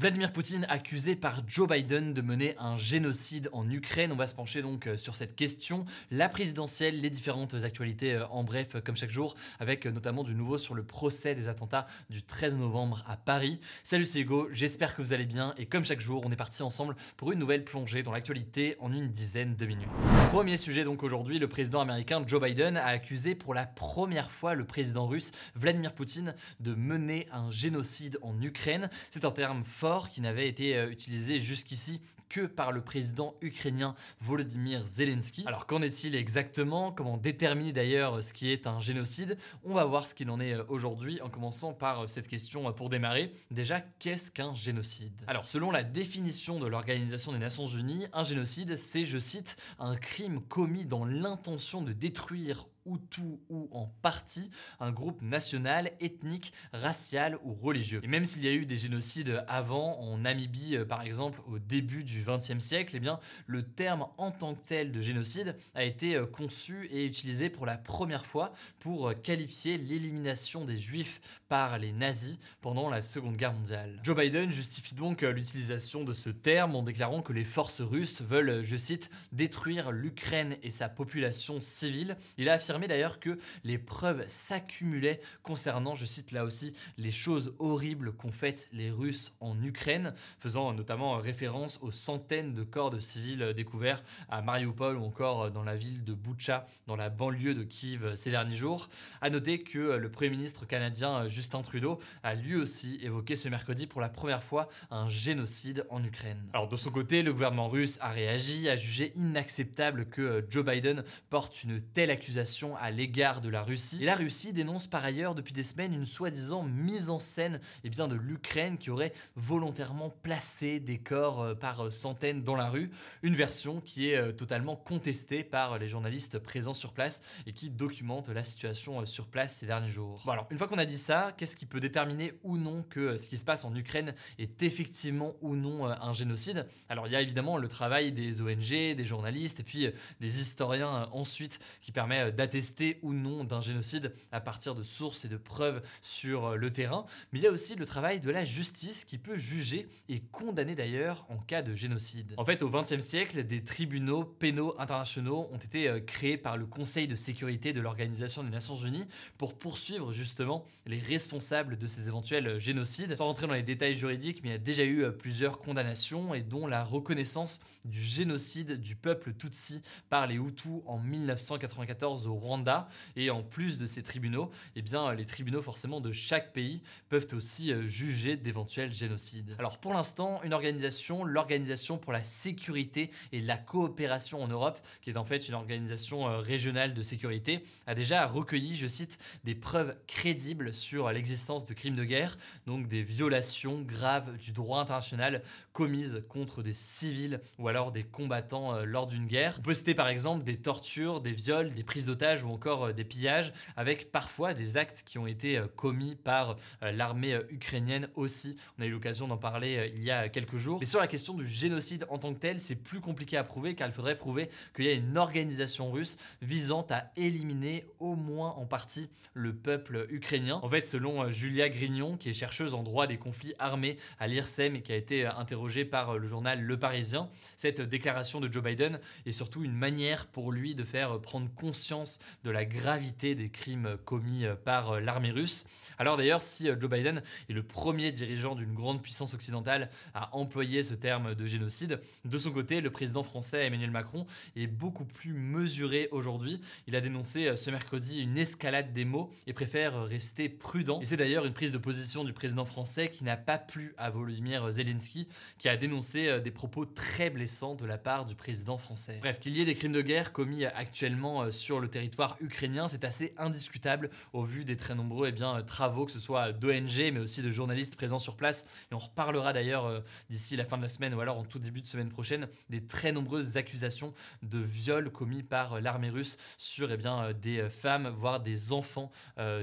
Vladimir Poutine accusé par Joe Biden de mener un génocide en Ukraine. On va se pencher donc euh, sur cette question, la présidentielle, les différentes actualités euh, en bref comme chaque jour, avec euh, notamment du nouveau sur le procès des attentats du 13 novembre à Paris. Salut c'est Hugo, j'espère que vous allez bien et comme chaque jour on est parti ensemble pour une nouvelle plongée dans l'actualité en une dizaine de minutes. Premier sujet donc aujourd'hui, le président américain Joe Biden a accusé pour la première fois le président russe Vladimir Poutine de mener un génocide en Ukraine. C'est un terme fort qui n'avait été euh, utilisé jusqu'ici que par le président ukrainien Volodymyr Zelensky. Alors qu'en est-il exactement? Comment déterminer d'ailleurs ce qui est un génocide? On va voir ce qu'il en est euh, aujourd'hui en commençant par euh, cette question pour démarrer. Déjà, qu'est-ce qu'un génocide? Alors selon la définition de l'Organisation des Nations Unies, un génocide c'est, je cite, un crime commis dans l'intention de détruire ou tout ou en partie un groupe national, ethnique, racial ou religieux. Et même s'il y a eu des génocides avant, en Namibie euh, par exemple au début du XXe siècle, eh bien le terme en tant que tel de génocide a été euh, conçu et utilisé pour la première fois pour euh, qualifier l'élimination des juifs par les nazis pendant la Seconde Guerre mondiale. Joe Biden justifie donc l'utilisation de ce terme en déclarant que les forces russes veulent, je cite, détruire l'Ukraine et sa population civile. Il a affirmé d'ailleurs que les preuves s'accumulaient concernant, je cite là aussi, les choses horribles qu'ont faites les Russes en Ukraine, faisant notamment référence aux centaines de corps de civils découverts à Mariupol ou encore dans la ville de Butcha, dans la banlieue de Kiev ces derniers jours. À noter que le Premier ministre canadien Justin Trudeau a lui aussi évoqué ce mercredi pour la première fois un génocide en Ukraine. Alors de son côté, le gouvernement russe a réagi, a jugé inacceptable que Joe Biden porte une telle accusation à l'égard de la Russie. Et la Russie dénonce par ailleurs depuis des semaines une soi-disant mise en scène eh bien, de l'Ukraine qui aurait volontairement placé des corps euh, par centaines dans la rue. Une version qui est euh, totalement contestée par les journalistes présents sur place et qui documente la situation euh, sur place ces derniers jours. Bon alors, une fois qu'on a dit ça, qu'est-ce qui peut déterminer ou non que ce qui se passe en Ukraine est effectivement ou non un génocide? Alors il y a évidemment le travail des ONG, des journalistes et puis des historiens ensuite qui permet d'attester ou non d'un génocide à partir de sources et de preuves sur le terrain. Mais il y a aussi le travail de la justice qui peut juger et condamner d'ailleurs en cas de génocide. En fait, au XXe siècle, des tribunaux pénaux internationaux ont été créés par le Conseil de sécurité de l'Organisation des Nations Unies pour poursuivre justement les responsables de ces éventuels génocides. Sans rentrer dans les détails juridiques, mais il y a déjà eu plusieurs condamnations et dont la reconnaissance du génocide du peuple Tutsi par les Hutus en 1994 au Rwanda. Et en plus de ces tribunaux, eh bien, les tribunaux forcément de chaque pays peuvent aussi juger d'éventuels génocides. Alors pour l'instant, une organisation, l'Organisation pour la sécurité et la coopération en Europe, qui est en fait une organisation régionale de sécurité, a déjà recueilli, je cite, des preuves crédibles sur l'existence de crimes de guerre, donc des violations graves du droit international commises contre des civils ou alors des combattants lors d'une guerre. On peut citer par exemple des tortures, des viols, des prises d'otages ou encore des pillages, avec parfois des actes qui ont été commis par l'armée ukrainienne aussi. On a eu l'occasion d'en parler il y a quelques jours. Mais sur la question du génocide en tant que tel, c'est plus compliqué à prouver car il faudrait prouver qu'il y a une organisation russe visant à éliminer au moins en partie le peuple ukrainien. En fait, selon Julia Grignon, qui est chercheuse en droit des conflits armés à l'IRSEM et qui a été interrogée par le journal Le Parisien, cette déclaration de Joe Biden est surtout une manière pour lui de faire prendre conscience de la gravité des crimes commis par l'armée russe. Alors d'ailleurs, si Joe Biden est le premier dirigeant d'une grande puissance occidentale à employer ce terme de génocide, de son côté, le président français Emmanuel Macron est beaucoup plus mesuré aujourd'hui. Il a dénoncé ce mercredi une escalade des mots et préfère rester prudent. Et c'est d'ailleurs une prise de position du président français qui n'a pas plu à Volodymyr Zelensky, qui a dénoncé des propos très blessants de la part du président français. Bref, qu'il y ait des crimes de guerre commis actuellement sur le territoire ukrainien, c'est assez indiscutable au vu des très nombreux eh bien, travaux, que ce soit d'ONG, mais aussi de journalistes présents sur place. Et on reparlera d'ailleurs euh, d'ici la fin de la semaine ou alors en tout début de semaine prochaine des très nombreuses accusations de viols commis par euh, l'armée russe sur eh bien, euh, des femmes, voire des enfants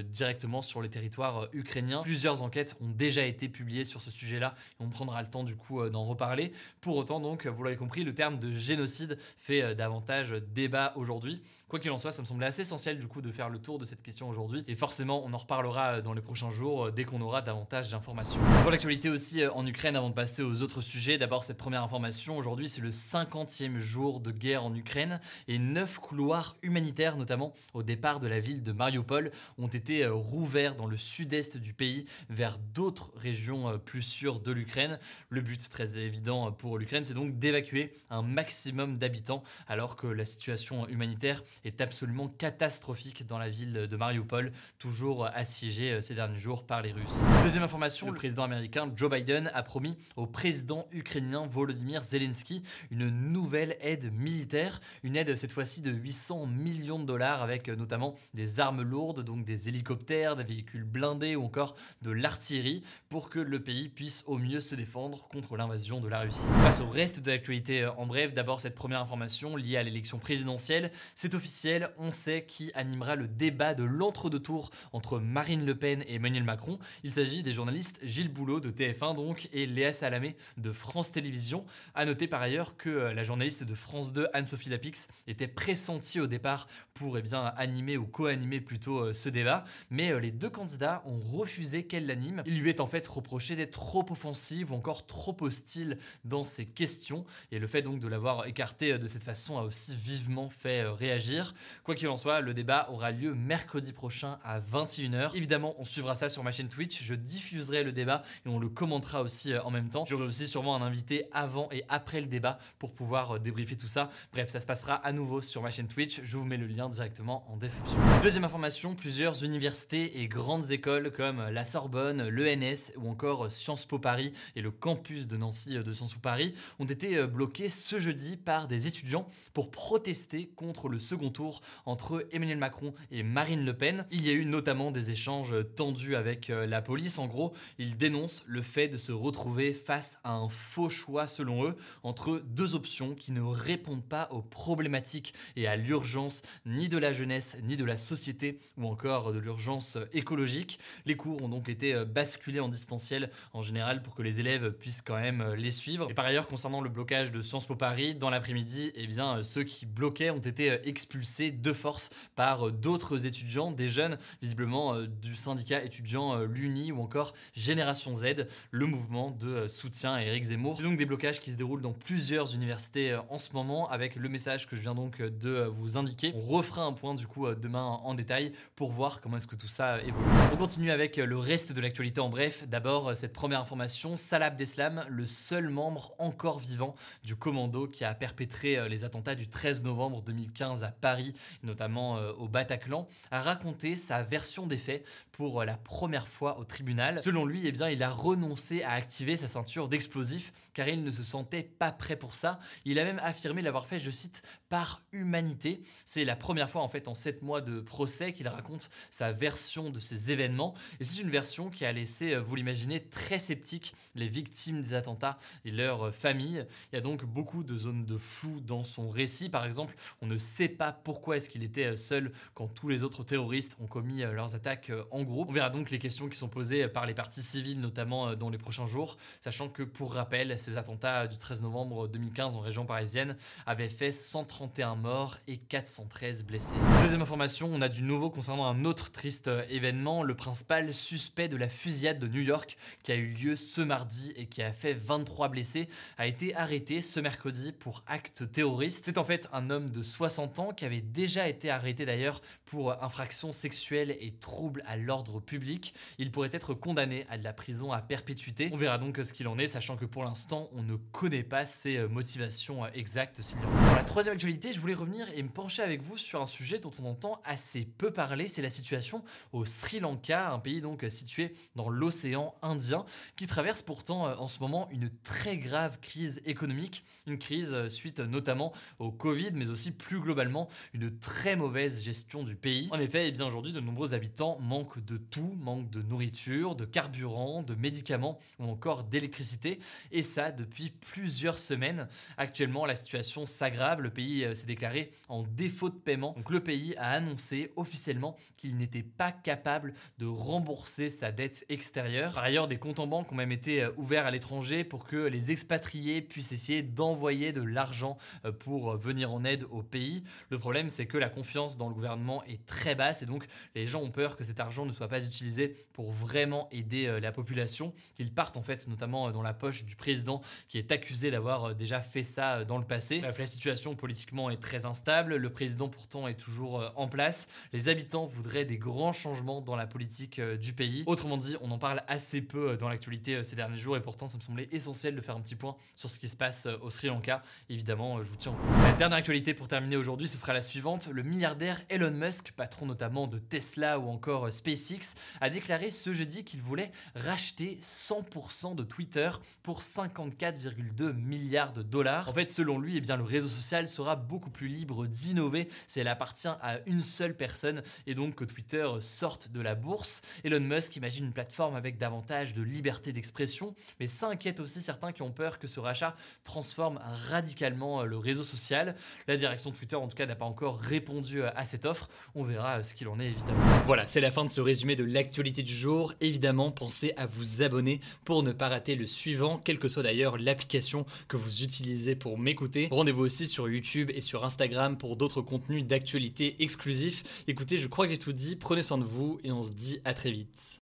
directement sur les territoires ukrainiens. Plusieurs enquêtes ont déjà été publiées sur ce sujet-là et on prendra le temps du coup d'en reparler. Pour autant, donc, vous l'avez compris, le terme de génocide fait davantage débat aujourd'hui. Quoi qu'il en soit, ça me semblait assez essentiel du coup de faire le tour de cette question aujourd'hui. Et forcément, on en reparlera dans les prochains jours dès qu'on aura davantage d'informations. Pour l'actualité aussi en Ukraine, avant de passer aux autres sujets, d'abord cette première information. Aujourd'hui, c'est le 50e jour de guerre en Ukraine et neuf couloirs humanitaires, notamment au départ de la ville de Mariupol, ont été rouverts dans le sud-est du pays vers d'autres régions plus sûres de l'Ukraine. Le but très évident pour l'Ukraine, c'est donc d'évacuer un maximum d'habitants alors que la situation humanitaire est absolument catastrophique dans la ville de Mariupol, toujours assiégée ces derniers jours par les Russes. Deuxième information, le président américain Joe Biden a promis au président ukrainien Volodymyr Zelensky une nouvelle aide militaire, une aide cette fois-ci de 800 millions de dollars avec notamment des armes lourdes, donc des hélicoptères, des véhicules blindés ou encore de l'artillerie pour que le pays puisse au mieux se défendre contre l'invasion de la Russie. Face au reste de l'actualité en bref, d'abord cette première information liée à l'élection présidentielle, c'est officiel, on sait qui animera le débat de l'entre-deux tours entre Marine Le Pen et Emmanuel Macron. Il s'agit des journalistes Gilles Boulot de TF1 donc et Léa Salamé de France Télévisions. A noter par ailleurs que euh, la journaliste de France 2 Anne-Sophie Lapix était pressentie au départ pour eh bien animer ou co-animer plutôt euh, ce débat, mais euh, les deux candidats ont refusé qu'elle l'anime. Il lui est en fait reproché d'être trop offensive ou encore trop hostile dans ses questions et le fait donc de l'avoir écarté de cette façon a aussi vivement fait réagir. Quoi qu'il en soit, le débat aura lieu mercredi prochain à 21h. Évidemment, on suivra ça sur ma chaîne Twitch, je diffuserai le débat et on le commentera aussi euh, en même temps. J'aurai aussi sûrement un invité avant et après le débat pour pouvoir euh, débriefer tout ça. Bref, ça se passera à nouveau sur ma chaîne Twitch. Je vous mets le lien directement en description. Deuxième information, plusieurs universités et grandes écoles comme la Sorbonne, l'ENS ou encore Sciences Po Paris et le campus de Nancy euh, de Sciences Po Paris ont été bloqués ce jeudi par des étudiants pour protester contre le second tour entre Emmanuel Macron et Marine Le Pen. Il y a eu notamment des échanges tendus avec la police. En gros, ils dénoncent le fait de se retrouver face à un faux choix selon eux entre deux options qui ne répondent pas aux problématiques et à l'urgence ni de la jeunesse ni de la société ou encore de l'urgence écologique. Les cours ont donc été basculés en distanciel en général pour que les élèves puissent quand même les suivre. Et par ailleurs, concernant le blocage de Sciences Po Paris, dans l'après-midi, eh bien, ceux qui bloquaient ont été expulsés de force par d'autres étudiants, des jeunes, visiblement euh, du syndicat étudiant euh, l'UNI ou encore Génération Z, le mouvement de euh, soutien à Éric Zemmour. C'est donc des blocages qui se déroulent dans plusieurs universités euh, en ce moment avec le message que je viens donc euh, de vous indiquer. On refera un point du coup demain en détail pour voir comment est-ce que tout ça évolue. On continue avec le reste de l'actualité en bref. D'abord, cette première information, Salah Abdeslam, le seul membre encore vivant du commando qui a perpétré les attentats du 13 novembre 2015 à Paris, notamment au Bataclan, a raconté sa version des faits pour la première fois au tribunal. Selon lui, eh bien, il a renoncé à activer sa ceinture d'explosifs car il ne se sentait pas prêt pour ça. Il a même affirmé l'avoir fait, je cite, par humanité. C'est la première fois en fait en sept mois de procès qu'il raconte sa version de ces événements et c'est une version qui a laissé, euh, vous l'imaginez, très sceptique les victimes des attentats et leurs familles. Il y a donc beaucoup de zones de flou dans son récit. Par exemple, on ne sait pas pourquoi est-ce qu'il était euh, seul quand tous les autres terroristes ont commis euh, leurs attaques en groupe. On verra donc les questions qui sont posées par les parties civiles, notamment dans les prochains jours, sachant que pour rappel, ces attentats du 13 novembre 2015 en région parisienne avaient fait 131 morts et 413 blessés. Deuxième information, on a du nouveau concernant un autre triste événement, le principal suspect de la fusillade de New York qui a eu lieu ce mardi et qui a fait 23 blessés a été arrêté ce mercredi pour acte terroriste. C'est en fait un homme de 60 ans qui avait déjà été arrêté d'ailleurs pour infraction sexuelle et trouble à l'ordre public. Il pourrait être condamné à de la prison à perpétuité. On verra donc ce qu'il en est, sachant que pour l'instant, on ne connaît pas ses euh, motivations euh, exactes. Pour la troisième actualité, je voulais revenir et me pencher avec vous sur un sujet dont on entend assez peu parler, c'est la situation au Sri Lanka, un pays donc situé dans l'océan Indien, qui traverse pourtant euh, en ce moment une très grave crise économique, une crise suite notamment au Covid, mais aussi plus globalement une très mauvaise gestion du pays. En effet, et eh bien aujourd'hui, de nombreux habitants manquent de tout, manquent de nourriture, de carburant, de médicaments ou encore d'électricité, et ça depuis plusieurs semaines. Actuellement, la situation s'aggrave, le pays euh, s'est déclaré en défaut de paiement. Donc le pays a annoncé officiellement qu'il n'était pas capable de rembourser sa dette extérieure. Par ailleurs, des comptes en banque ont même été euh, ouverts à l'étranger pour que les expatriés puissent essayer d'envoyer de l'argent euh, pour venir en aide au pays. Le problème, c'est que la confiance dans le gouvernement est très basse et donc les gens ont peur que cet argent ne soit pas utilisé pour vraiment aider euh, la population, qu'il parte en fait notamment euh, dans la poche du président qui est accusé d'avoir euh, déjà fait ça dans le passé. Bref, la situation politiquement est très instable, le président pourtant est toujours en place, les habitants voudraient des grands changements dans la politique du pays. Autrement dit, on en parle assez peu dans l'actualité ces derniers jours et pourtant ça me semblait essentiel de faire un petit point sur ce qui se passe au Sri Lanka. Évidemment, je vous tiens au courant. La dernière actualité pour terminer aujourd'hui, ce sera la suivante. Le milliardaire Elon Musk, patron notamment de Tesla ou encore SpaceX, a déclaré ce jeudi qu'il voulait racheter 100% de Twitter pour 54,2 milliards de dollars. En fait, selon lui, eh bien, le réseau social sera beaucoup plus libre d'innover si elle appartient à une seule personne et donc que Twitter sorte de la bourse. Elon Musk imagine une plateforme avec davantage de liberté d'expression, mais ça inquiète aussi certains qui ont peur que ce rachat transforme radicalement le réseau social. La direction de Twitter, en tout cas, n'a pas encore répondu à cette offre. On verra ce qu'il en est, évidemment. Voilà, c'est la fin de ce résumé de l'actualité du jour. Évidemment, pensez à vous abonner pour ne pas rater le suivant, quelle que soit d'ailleurs l'application que vous utilisez pour m'écouter. Rendez-vous aussi sur YouTube et sur Instagram pour d'autres contenus d'actualité exclusifs. Écoutez, je crois que j'ai tout dit. Prenez soin de vous et on se dit à très vite.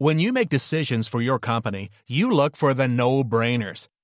When you make decisions for your company, you look for the no-brainers.